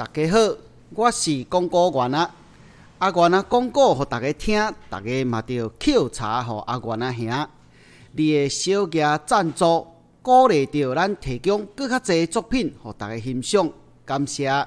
大家好，我是广告员啊。阿元啊，广告互大家听，大家嘛着抾茶互阿元啊兄。你的小额赞助，鼓励着咱提供更较侪作品互大家欣赏，感谢。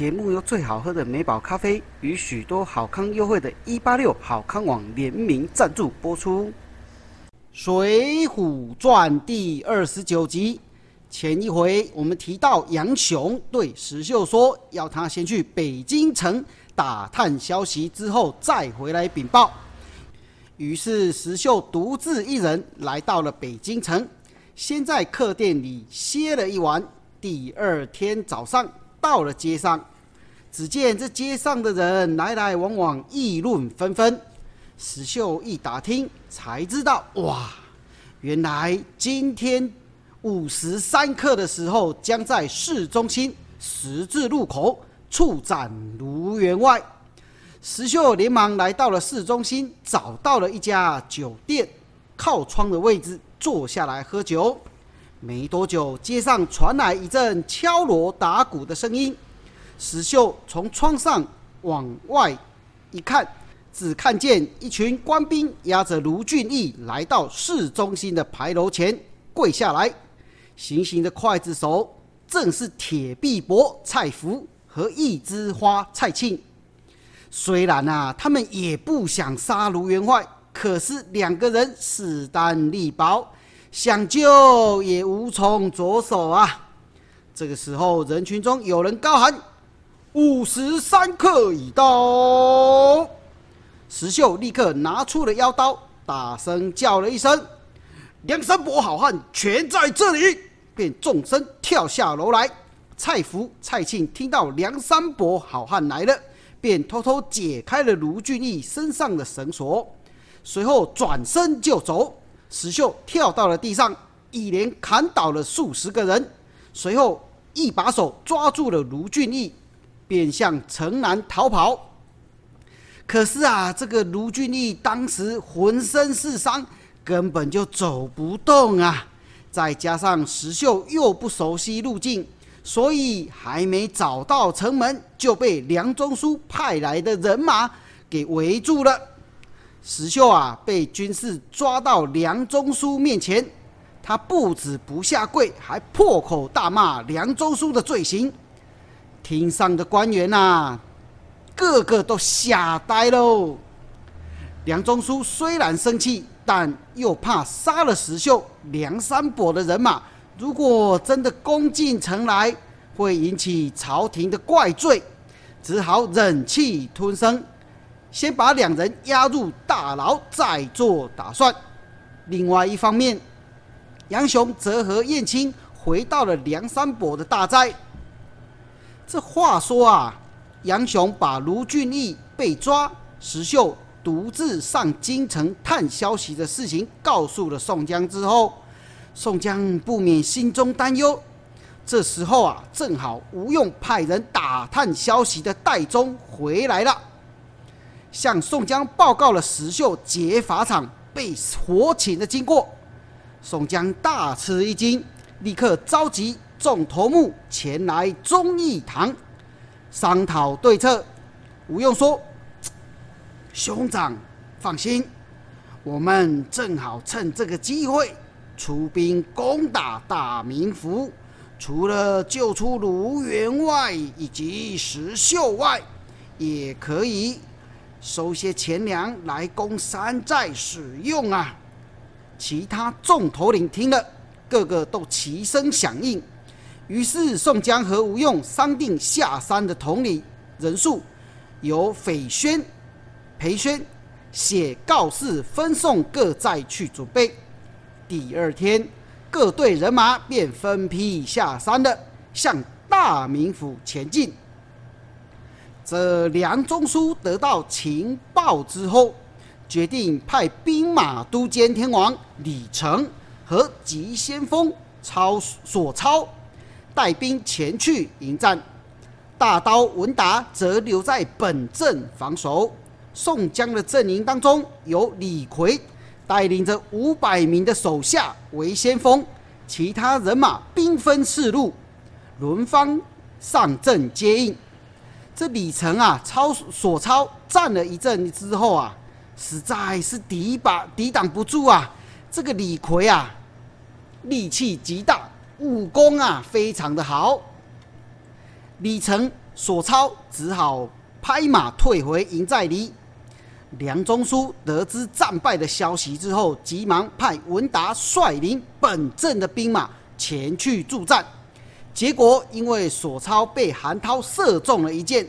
节目由最好喝的美宝咖啡与许多好康优惠的一八六好康网联名赞助播出。《水浒传》第二十九集，前一回我们提到杨雄对石秀说，要他先去北京城打探消息，之后再回来禀报。于是石秀独自一人来到了北京城，先在客店里歇了一晚。第二天早上。到了街上，只见这街上的人来来往往，议论纷纷。石秀一打听，才知道，哇，原来今天午时三刻的时候，将在市中心十字路口处斩卢员外。石秀连忙来到了市中心，找到了一家酒店，靠窗的位置坐下来喝酒。没多久，街上传来一阵敲锣打鼓的声音。石秀从窗上往外一看，只看见一群官兵押着卢俊义来到市中心的牌楼前跪下来。行刑的刽子手正是铁臂膊蔡福和一枝花蔡庆。虽然啊，他们也不想杀卢员外，可是两个人势单力薄。想救也无从着手啊！这个时候，人群中有人高喊：“五时三刻已到！”石秀立刻拿出了腰刀，大声叫了一声：“梁山伯好汉全在这里！”便纵身跳下楼来，蔡福、蔡庆听到梁山伯好汉来了，便偷偷解开了卢俊义身上的绳索，随后转身就走。石秀跳到了地上，一连砍倒了数十个人，随后一把手抓住了卢俊义，便向城南逃跑。可是啊，这个卢俊义当时浑身是伤，根本就走不动啊！再加上石秀又不熟悉路径，所以还没找到城门，就被梁中书派来的人马给围住了。石秀啊，被军士抓到梁中书面前，他不止不下跪，还破口大骂梁中书的罪行。庭上的官员呐。个个都吓呆喽！梁中书虽然生气，但又怕杀了石秀、梁山伯的人马，如果真的攻进城来，会引起朝廷的怪罪，只好忍气吞声，先把两人押入大牢，再做打算。另外一方面，杨雄则和燕青回到了梁山伯的大寨。这话说啊。杨雄把卢俊义被抓、石秀独自上京城探消息的事情告诉了宋江之后，宋江不免心中担忧。这时候啊，正好吴用派人打探消息的戴宗回来了，向宋江报告了石秀劫法场被活擒的经过。宋江大吃一惊，立刻召集众头目前来忠义堂。商讨对策，吴用说：“兄长放心，我们正好趁这个机会出兵攻打大名府。除了救出卢员外以及石秀外，也可以收些钱粮来供山寨使用啊。”其他众头领听了，个个都齐声响应。于是宋江和吴用商定下山的统领人数，由斐宣、裴宣写告示分送各寨去准备。第二天，各队人马便分批下山了，向大名府前进。这梁中书得到情报之后，决定派兵马都监天王李成和急先锋超索超。带兵前去迎战，大刀文达则留在本镇防守。宋江的阵营当中有李逵带领着五百名的手下为先锋，其他人马兵分四路，轮番上阵接应。这李成啊，超所超战了一阵之后啊，实在是抵把抵挡不住啊。这个李逵啊，力气极大。武功啊，非常的好。李成、索超只好拍马退回营寨里。梁中书得知战败的消息之后，急忙派文达率领本镇的兵马前去助战。结果因为索超被韩涛射中了一箭，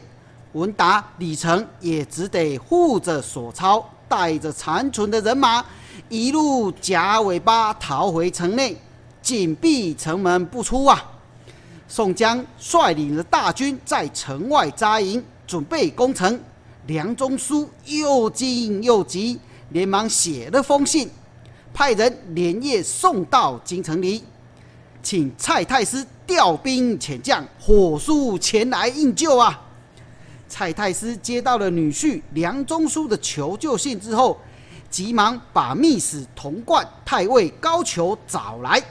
文达、李成也只得护着索超，带着残存的人马一路夹尾巴逃回城内。紧闭城门不出啊！宋江率领着大军在城外扎营，准备攻城。梁中书又惊又急，连忙写了封信，派人连夜送到京城里，请蔡太师调兵遣将，火速前来应救啊！蔡太师接到了女婿梁中书的求救信之后，急忙把密使童贯、太尉高俅找来。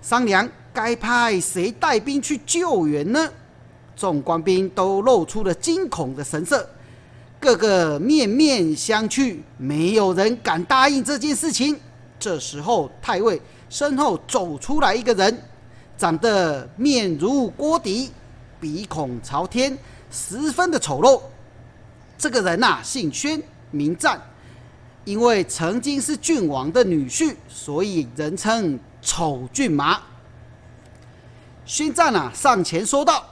商量该派谁带兵去救援呢？众官兵都露出了惊恐的神色，个个面面相觑，没有人敢答应这件事情。这时候，太尉身后走出来一个人，长得面如锅底，鼻孔朝天，十分的丑陋。这个人呐，姓宣，名赞，因为曾经是郡王的女婿，所以人称。丑郡马，宣战啊，上前说道：“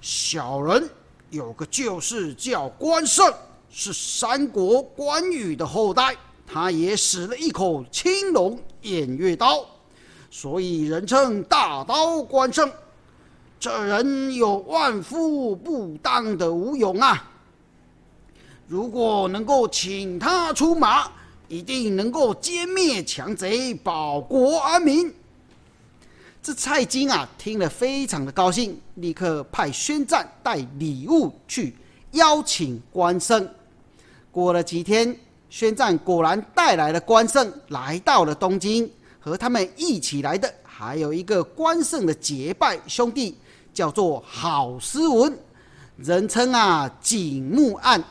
小人有个旧事叫关胜，是三国关羽的后代，他也使了一口青龙偃月刀，所以人称大刀关胜。这人有万夫不当的武勇啊！如果能够请他出马，一定能够歼灭强贼，保国安民。”这蔡京啊，听了非常的高兴，立刻派宣战带礼物去邀请关胜。过了几天，宣战果然带来了关胜，来到了东京。和他们一起来的还有一个关胜的结拜兄弟，叫做郝思文，人称啊景木案。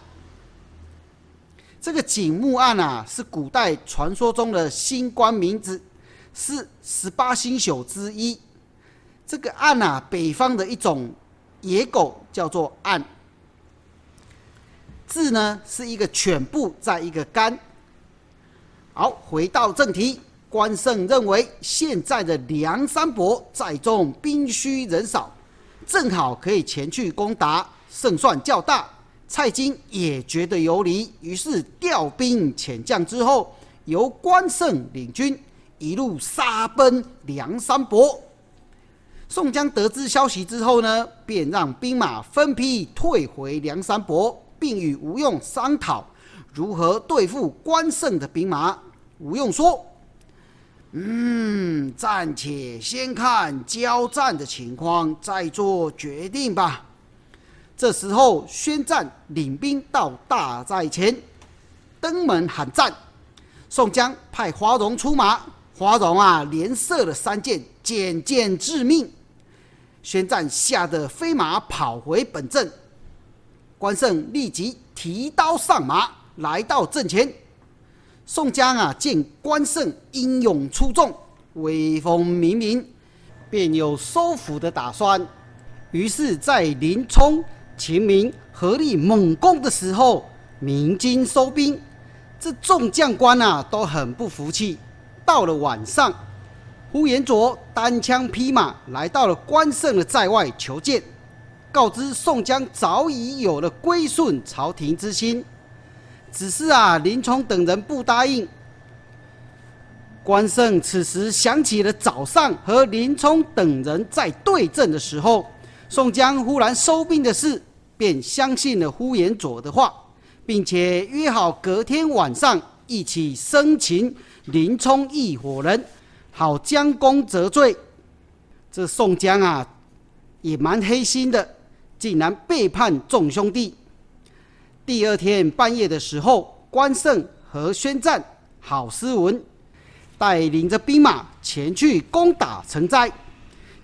这个景木案啊，是古代传说中的星官名字。是十八星宿之一。这个案啊，北方的一种野狗叫做案。字呢是一个犬部，在一个干。好，回到正题，关胜认为现在的梁山伯在中兵虚人少，正好可以前去攻打，胜算较大。蔡京也觉得有理，于是调兵遣将之后，由关胜领军。一路杀奔梁山伯。宋江得知消息之后呢，便让兵马分批退回梁山伯，并与吴用商讨如何对付关胜的兵马。吴用说：“嗯，暂且先看交战的情况，再做决定吧。”这时候，宣战领兵到大寨前，登门喊战。宋江派花荣出马。花荣啊，连射了三箭，箭箭致命。宣战吓得飞马跑回本阵，关胜立即提刀上马，来到阵前。宋江啊，见关胜英勇出众，威风凛凛，便有收服的打算。于是，在林冲、秦明合力猛攻的时候，鸣金收兵。这众将官啊，都很不服气。到了晚上，呼延灼单枪匹马来到了关胜的寨外求见，告知宋江早已有了归顺朝廷之心，只是啊，林冲等人不答应。关胜此时想起了早上和林冲等人在对阵的时候，宋江忽然收兵的事，便相信了呼延灼的话，并且约好隔天晚上一起生擒。林冲一伙人，好将功折罪。这宋江啊，也蛮黑心的，竟然背叛众兄弟。第二天半夜的时候，关胜和宣战、郝思文带领着兵马前去攻打城寨，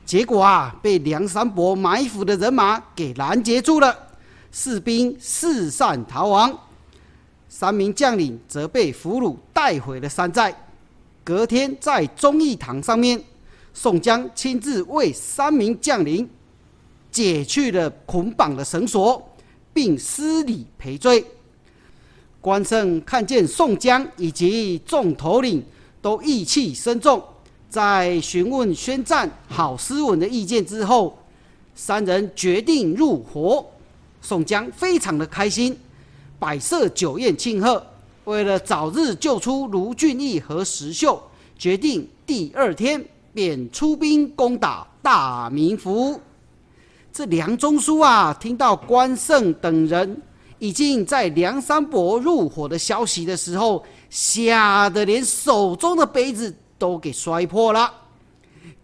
结果啊，被梁山伯埋伏的人马给拦截住了，士兵四散逃亡。三名将领则被俘虏带回了山寨。隔天在忠义堂上面，宋江亲自为三名将领解去了捆绑的绳索，并施礼赔罪。关胜看见宋江以及众头领都意气深重，在询问宣战郝思文的意见之后，三人决定入伙。宋江非常的开心。摆设酒宴庆贺，为了早日救出卢俊义和石秀，决定第二天便出兵攻打大名府。这梁中书啊，听到关胜等人已经在梁山伯入伙的消息的时候，吓得连手中的杯子都给摔破了。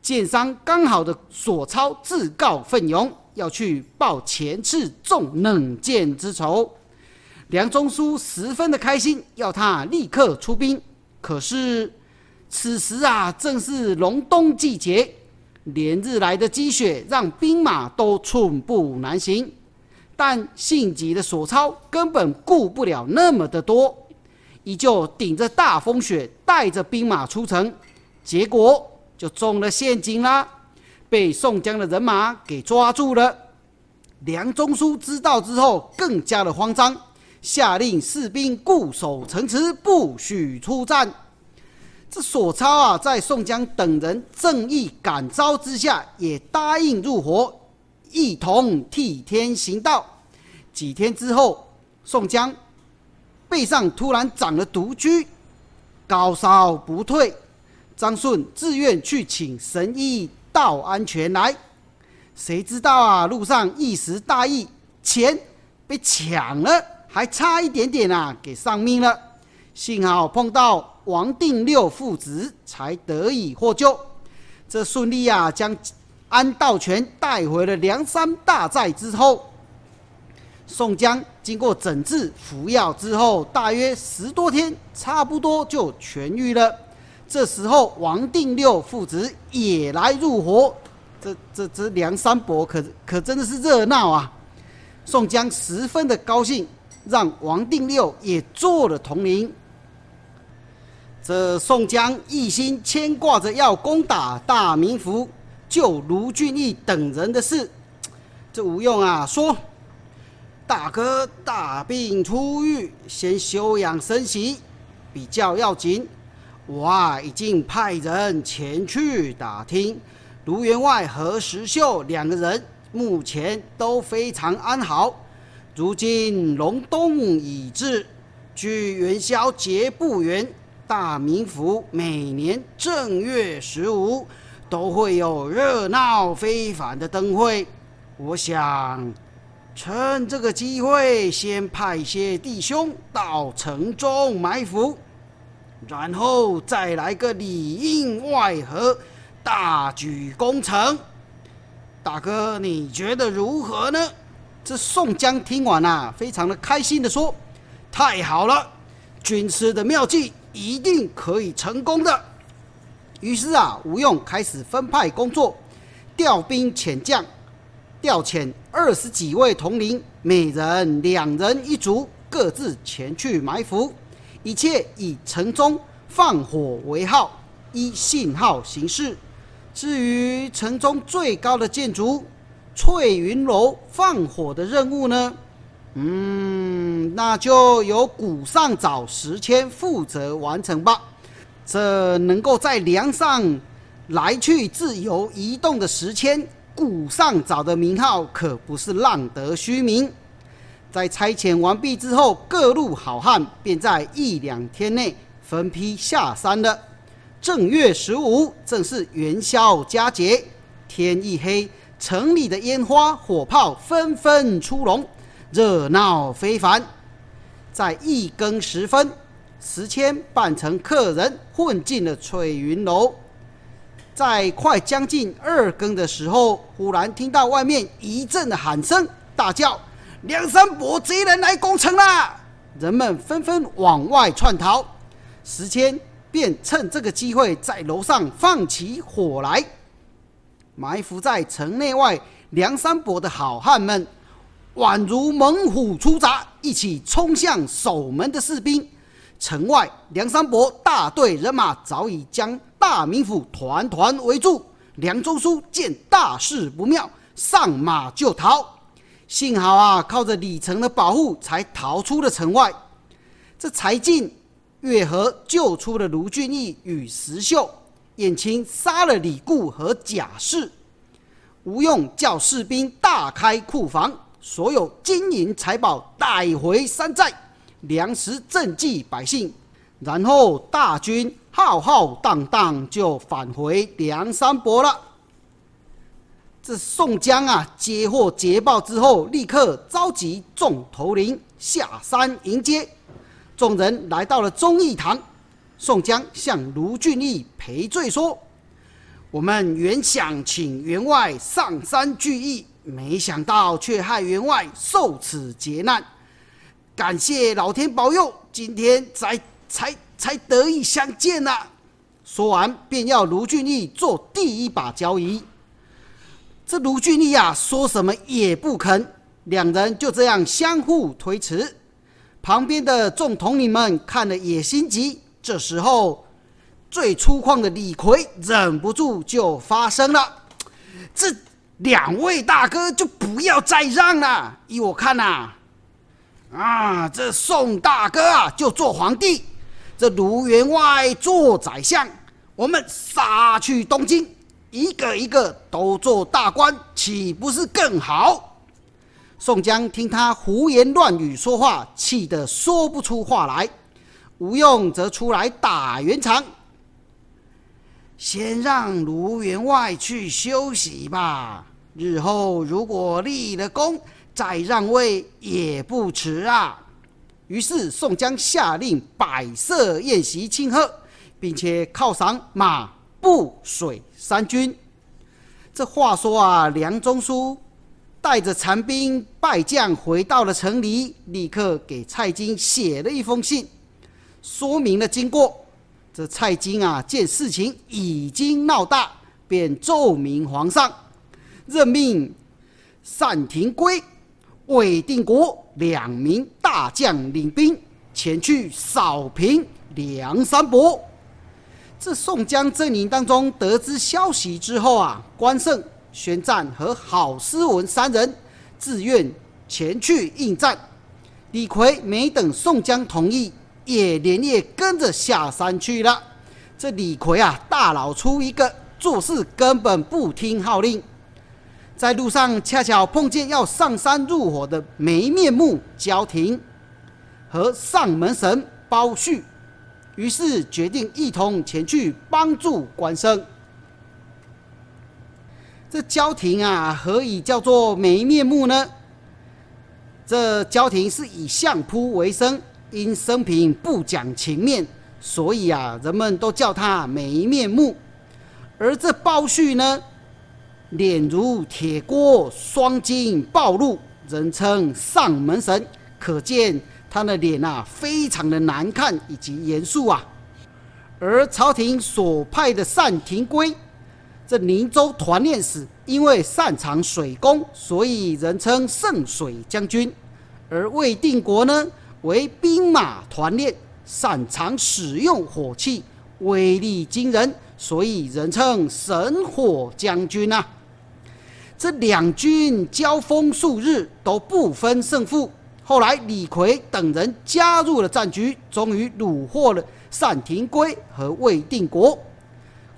剑商刚好的索超自告奋勇，要去报前次中冷箭之仇。梁中书十分的开心，要他立刻出兵。可是此时啊，正是隆冬季节，连日来的积雪让兵马都寸步难行。但性急的索超根本顾不了那么的多，依旧顶着大风雪，带着兵马出城，结果就中了陷阱啦，被宋江的人马给抓住了。梁中书知道之后，更加的慌张。下令士兵固守城池，不许出战。这索超啊，在宋江等人正义感召之下，也答应入伙，一同替天行道。几天之后，宋江背上突然长了毒疽，高烧不退。张顺自愿去请神医道安全来。谁知道啊，路上一时大意，钱被抢了，还差一点点啊，给丧命了。幸好碰到王定六父子，才得以获救。这顺利啊，将安道全带回了梁山大寨之后。宋江经过诊治、服药之后，大约十多天，差不多就痊愈了。这时候，王定六父子也来入伙，这、这、这梁山伯可可真的是热闹啊！宋江十分的高兴，让王定六也做了统领。这宋江一心牵挂着要攻打大名府、救卢俊义等人的事，这吴用啊说。大哥大病初愈，先休养生息比较要紧。我啊已经派人前去打听，卢员外和石秀两个人目前都非常安好。如今隆冬已至，距元宵节不远，大名府每年正月十五都会有热闹非凡的灯会，我想。趁这个机会，先派些弟兄到城中埋伏，然后再来个里应外合，大举攻城。大哥，你觉得如何呢？这宋江听完啊，非常的开心的说：“太好了，军师的妙计一定可以成功的。”于是啊，吴用开始分派工作，调兵遣将。调遣二十几位统领，每人两人一组，各自前去埋伏。一切以城中放火为号，依信号行事。至于城中最高的建筑翠云楼放火的任务呢？嗯，那就由古上早时迁负责完成吧。这能够在梁上来去自由移动的时迁。古上早的名号可不是浪得虚名。在拆迁完毕之后，各路好汉便在一两天内分批下山了。正月十五，正是元宵佳节。天一黑，城里的烟花火炮纷纷出笼，热闹非凡。在一更时分，石谦扮成客人，混进了翠云楼。在快将近二更的时候，忽然听到外面一阵的喊声，大叫：“梁山伯贼人来攻城啦！”人们纷纷往外窜逃，时迁便趁这个机会在楼上放起火来。埋伏在城内外梁山伯的好汉们，宛如猛虎出闸，一起冲向守门的士兵。城外梁山伯大队人马早已将。大名府团团围住，梁中书见大事不妙，上马就逃。幸好啊，靠着李成的保护，才逃出了城外。这才进月河，救出了卢俊义与石秀。燕青杀了李固和贾氏。吴用叫士兵大开库房，所有金银财宝带回山寨，粮食赈济百姓。然后大军。浩浩荡荡就返回梁山伯了。这宋江啊，接获捷报之后，立刻召集众头领下山迎接。众人来到了忠义堂，宋江向卢俊义赔罪说：“我们原想请员外上山聚义，没想到却害员外受此劫难。感谢老天保佑，今天才才。”才得以相见呐！说完，便要卢俊义做第一把交椅。这卢俊义啊，说什么也不肯。两人就这样相互推辞。旁边的众统领们看了也心急。这时候，最粗犷的李逵忍不住就发声了：“这两位大哥就不要再让了。依我看呐，啊，这宋大哥啊，就做皇帝。”这卢员外做宰相，我们杀去东京，一个一个都做大官，岂不是更好？宋江听他胡言乱语说话，气得说不出话来。吴用则出来打圆场，先让卢员外去休息吧。日后如果立了功，再让位也不迟啊。于是宋江下令摆设宴席庆贺，并且犒赏马、步、水三军。这话说啊，梁中书带着残兵败将回到了城里，立刻给蔡京写了一封信，说明了经过。这蔡京啊，见事情已经闹大，便奏明皇上，任命单廷圭、韦定国两名大将领兵前去扫平梁山伯。这宋江阵营当中得知消息之后啊，关胜、宣战和郝思文三人自愿前去应战。李逵没等宋江同意。也连夜跟着下山去了。这李逵啊，大老粗一个，做事根本不听号令。在路上恰巧碰见要上山入伙的没面目焦廷和上门神包旭，于是决定一同前去帮助关生。这焦廷啊，何以叫做没面目呢？这焦廷是以相扑为生。因生平不讲情面，所以啊，人们都叫他没面目。而这包旭呢，脸如铁锅，双睛暴露，人称上门神，可见他的脸啊，非常的难看以及严肃啊。而朝廷所派的单廷圭，这宁州团练使，因为擅长水攻，所以人称圣水将军。而魏定国呢？为兵马团练，擅长使用火器，威力惊人，所以人称神火将军呐。这两军交锋数日都不分胜负，后来李逵等人加入了战局，终于虏获了单廷圭和魏定国。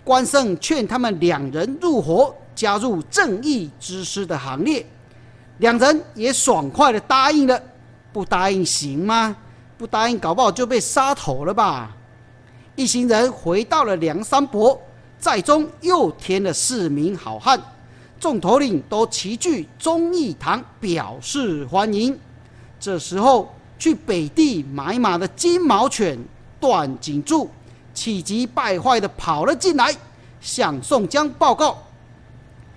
关胜劝他们两人入伙，加入正义之师的行列，两人也爽快的答应了。不答应行吗？不答应，搞不好就被杀头了吧！一行人回到了梁山伯寨中，又添了四名好汉，众头领都齐聚忠义堂表示欢迎。这时候，去北地买马的金毛犬段景柱气急败坏的跑了进来，向宋江报告：“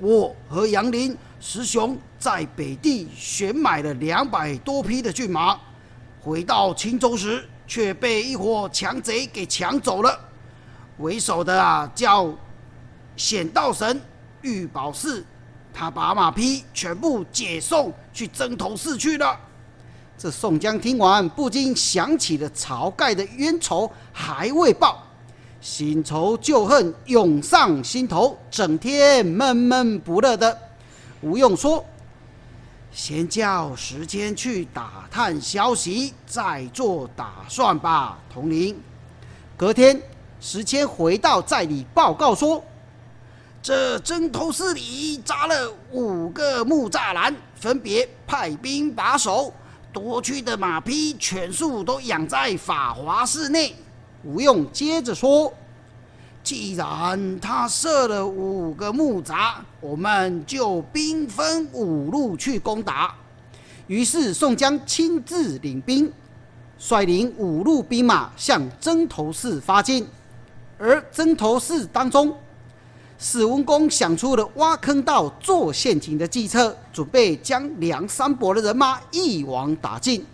我和杨林。”师兄在北地选买了两百多匹的骏马，回到青州时却被一伙强贼给抢走了。为首的啊叫显道神玉宝寺，他把马匹全部解送去征头市去了。这宋江听完，不禁想起了晁盖的冤仇还未报，新仇旧恨涌上心头，整天闷闷不乐的。吴用说：“先叫时间去打探消息，再做打算吧。”统领。隔天，时迁回到寨里报告说：“这征头寺里扎了五个木栅栏，分别派兵把守，夺去的马匹全数都养在法华寺内。”吴用接着说。既然他设了五个木闸，我们就兵分五路去攻打。于是宋江亲自领兵，率领五路兵马向曾头寺发进。而曾头寺当中，史文恭想出了挖坑道、做陷阱的计策，准备将梁山伯的人马一网打尽。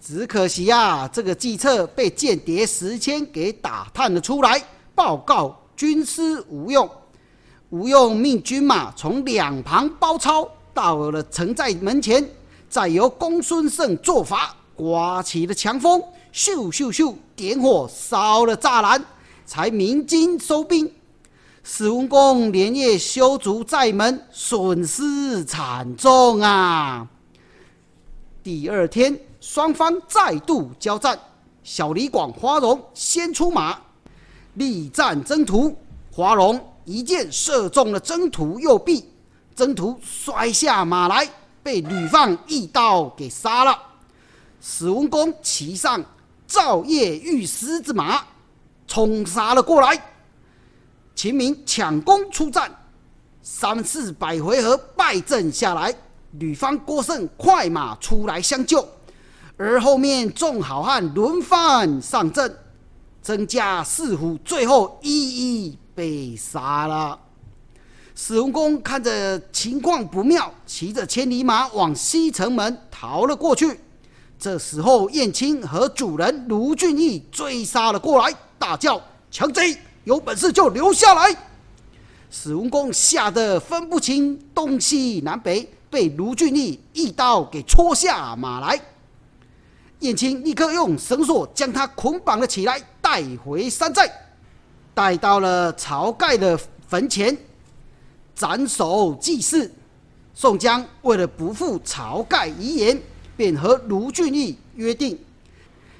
只可惜啊，这个计策被间谍石谦给打探了出来。报告军师吴用，吴用命军马从两旁包抄，到了城寨门前，再由公孙胜做法，刮起了强风，咻咻咻，点火烧了栅栏，才鸣金收兵。史文恭连夜修筑寨门，损失惨重啊！第二天，双方再度交战，小李广、花荣先出马。力战征途，华荣一箭射中了征途右臂，征途摔下马来，被吕放一刀给杀了。史文恭骑上赵夜玉狮子马，冲杀了过来。秦明抢弓出战，三四百回合败阵下来，吕方郭胜快马出来相救，而后面众好汉轮番上阵，曾家四虎最后一一被杀了。史文恭看着情况不妙，骑着千里马往西城门逃了过去。这时候，燕青和主人卢俊义追杀了过来，大叫：“强贼，有本事就留下来！”史文恭吓得分不清东西南北，被卢俊义一刀给戳下马来。燕青立刻用绳索将他捆绑了起来，带回山寨，带到了晁盖的坟前斩首祭祀。宋江为了不负晁盖遗言，便和卢俊义约定：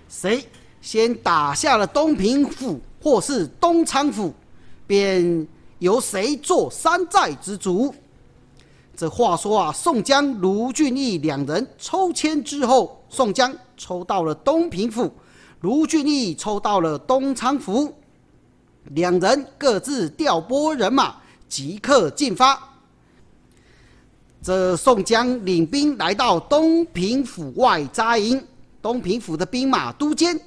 谁先打下了东平府或是东昌府，便。由谁做山寨之主？这话说啊，宋江、卢俊义两人抽签之后，宋江抽到了东平府，卢俊义抽到了东昌府，两人各自调拨人马，即刻进发。这宋江领兵来到东平府外扎营，东平府的兵马都监，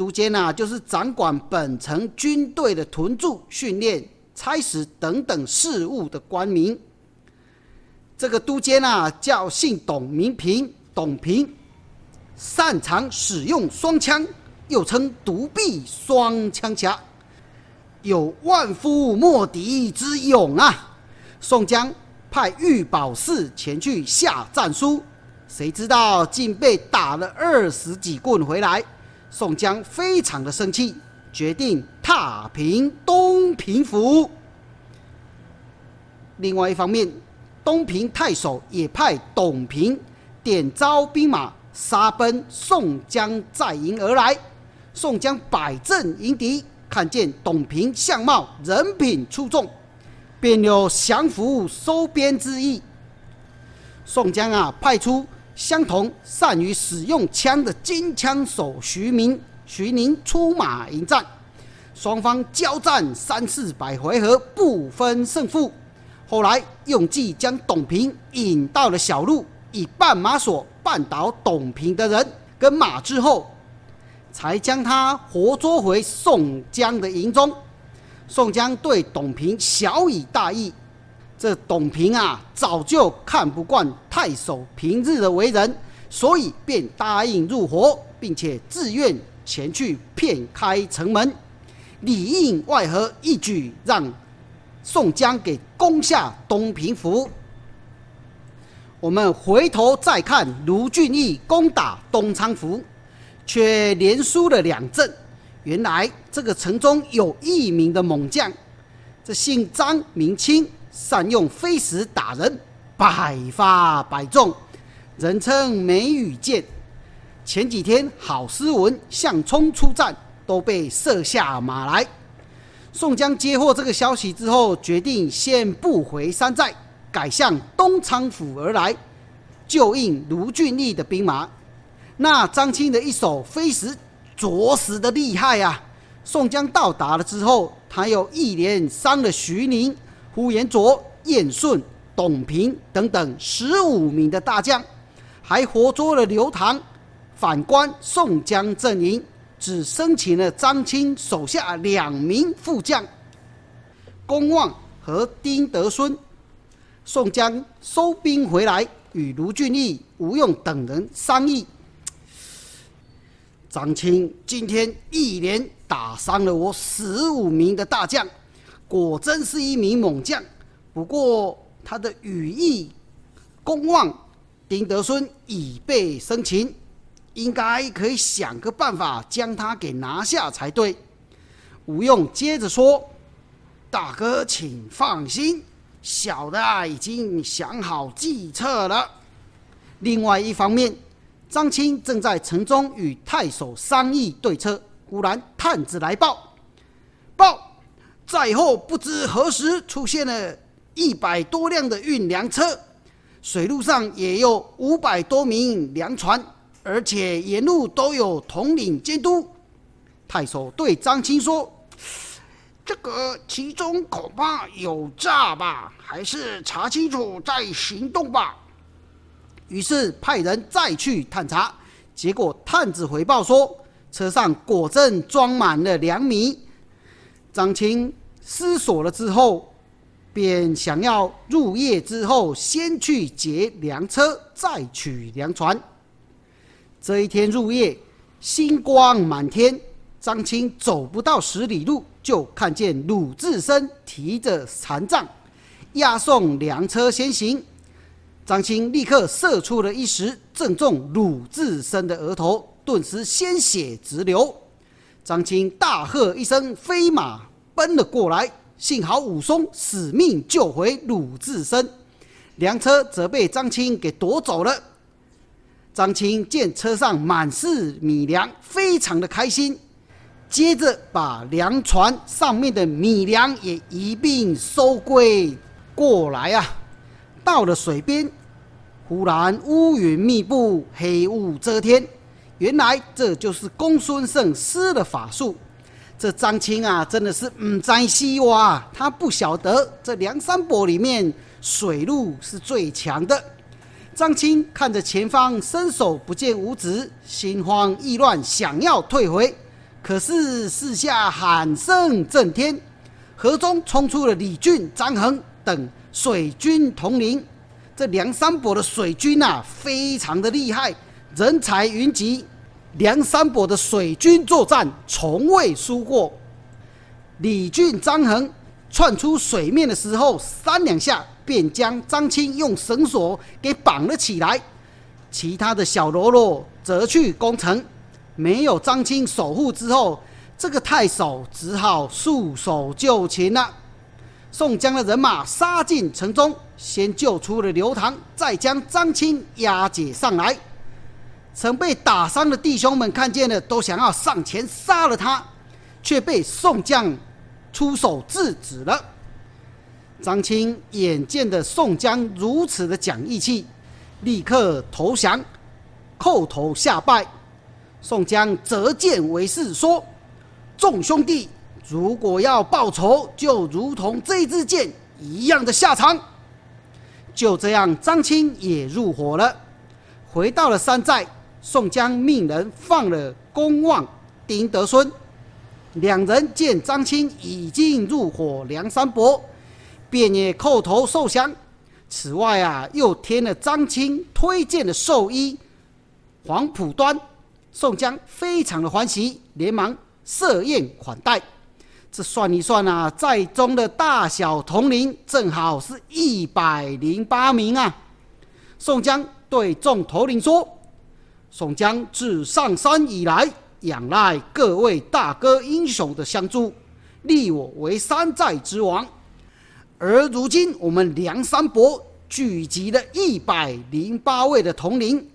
都监呐，就是掌管本城军队的屯驻训练。差使等等事务的官名，这个都监啊叫姓董，名平，董平，擅长使用双枪，又称独臂双枪侠，有万夫莫敌之勇啊！宋江派玉宝寺前去下战书，谁知道竟被打了二十几棍回来，宋江非常的生气。决定踏平东平府。另外一方面，东平太守也派董平点招兵马杀奔宋江寨营而来。宋江摆阵迎敌，看见董平相貌人品出众，便有降服收编之意。宋江啊，派出相同善于使用枪的金枪手徐明。徐宁出马迎战，双方交战三四百回合，不分胜负。后来用计将董平引到了小路，以绊马索绊倒董平的人跟马之后，才将他活捉回宋江的营中。宋江对董平小以大义，这董平啊，早就看不惯太守平日的为人，所以便答应入伙，并且自愿。前去骗开城门，里应外合，一举让宋江给攻下东平府。我们回头再看卢俊义攻打东昌府，却连输了两阵。原来这个城中有一名的猛将，这姓张名清，善用飞石打人，百发百中，人称梅雨剑。前几天，郝思文、向冲出战，都被射下马来。宋江接获这个消息之后，决定先不回山寨，改向东昌府而来，救应卢俊义的兵马。那张清的一手飞石，着实的厉害啊！宋江到达了之后，他又一连伤了徐宁、呼延灼、燕顺、董平等等十五名的大将，还活捉了刘唐。反观宋江阵营，只生擒了张清手下两名副将公望和丁德孙。宋江收兵回来，与卢俊义、吴用等人商议：张清今天一连打伤了我十五名的大将，果真是一名猛将。不过他的羽翼公望、丁德孙已被生擒。应该可以想个办法将他给拿下才对。吴用接着说：“大哥，请放心，小的已经想好计策了。”另外一方面，张青正在城中与太守商议对策，忽然探子来报：“报，在后不知何时出现了一百多辆的运粮车，水路上也有五百多名粮船。”而且沿路都有统领监督。太守对张青说：“这个其中恐怕有诈吧？还是查清楚再行动吧。于是派人再去探查，结果探子回报说，车上果真装满了粮米。张青思索了之后，便想要入夜之后先去劫粮车，再取粮船。这一天入夜，星光满天。张青走不到十里路，就看见鲁智深提着残杖，押送粮车先行。张青立刻射出了一石，正中鲁智深的额头，顿时鲜血直流。张青大喝一声，飞马奔了过来。幸好武松死命救回鲁智深，粮车则被张青给夺走了。张青见车上满是米粮，非常的开心。接着把粮船上面的米粮也一并收归过来啊！到了水边，忽然乌云密布，黑雾遮天。原来这就是公孙胜施的法术。这张青啊，真的是唔知西哇！他不晓得这梁山伯里面水路是最强的。张青看着前方伸手不见五指，心慌意乱，想要退回。可是四下喊声震天，河中冲出了李俊、张衡等水军统领。这梁山伯的水军呐，非常的厉害，人才云集。梁山伯的水军作战从未输过。李俊、张衡窜出水面的时候，三两下便将张青用绳索给绑了起来，其他的小喽啰则去攻城。没有张青守护之后，这个太守只好束手就擒了。宋江的人马杀进城中，先救出了刘唐，再将张青押解上来。曾被打伤的弟兄们看见了，都想要上前杀了他，却被宋江出手制止了。张青眼见的宋江如此的讲义气，立刻投降，叩头下拜。宋江折剑为誓说：“众兄弟，如果要报仇，就如同这支箭一样的下场。”就这样，张青也入伙了。回到了山寨，宋江命人放了公望、丁德孙。两人见张青已经入伙梁山伯，便也叩头受降。此外啊，又添了张青推荐的寿衣黄浦端。宋江非常的欢喜，连忙设宴款待。这算一算啊，在中的大小统领正好是一百零八名啊。宋江对众头领说：“宋江自上山以来，仰赖各位大哥英雄的相助，立我为山寨之王。而如今我们梁山伯聚集了一百零八位的同龄，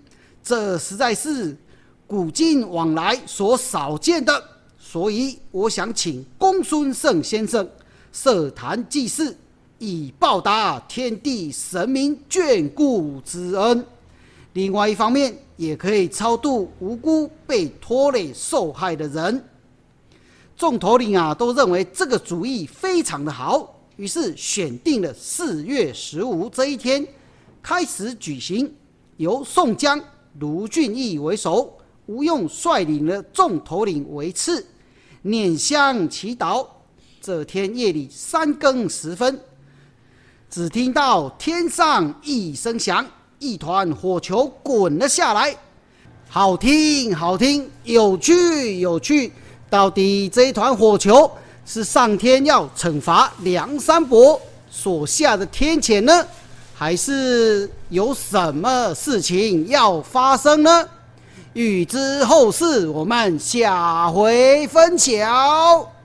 这实在是……”古今往来所少见的，所以我想请公孙胜先生设坛祭祀，以报答天地神明眷顾之恩。另外一方面，也可以超度无辜被拖累受害的人。众头领啊，都认为这个主意非常的好，于是选定了四月十五这一天开始举行，由宋江、卢俊义为首。吴用率领了众头领为次，念香祈祷。这天夜里三更时分，只听到天上一声响，一团火球滚了下来。好听，好听，有趣，有趣。到底这一团火球是上天要惩罚梁山伯所下的天谴呢，还是有什么事情要发生呢？欲知后事，我们下回分晓。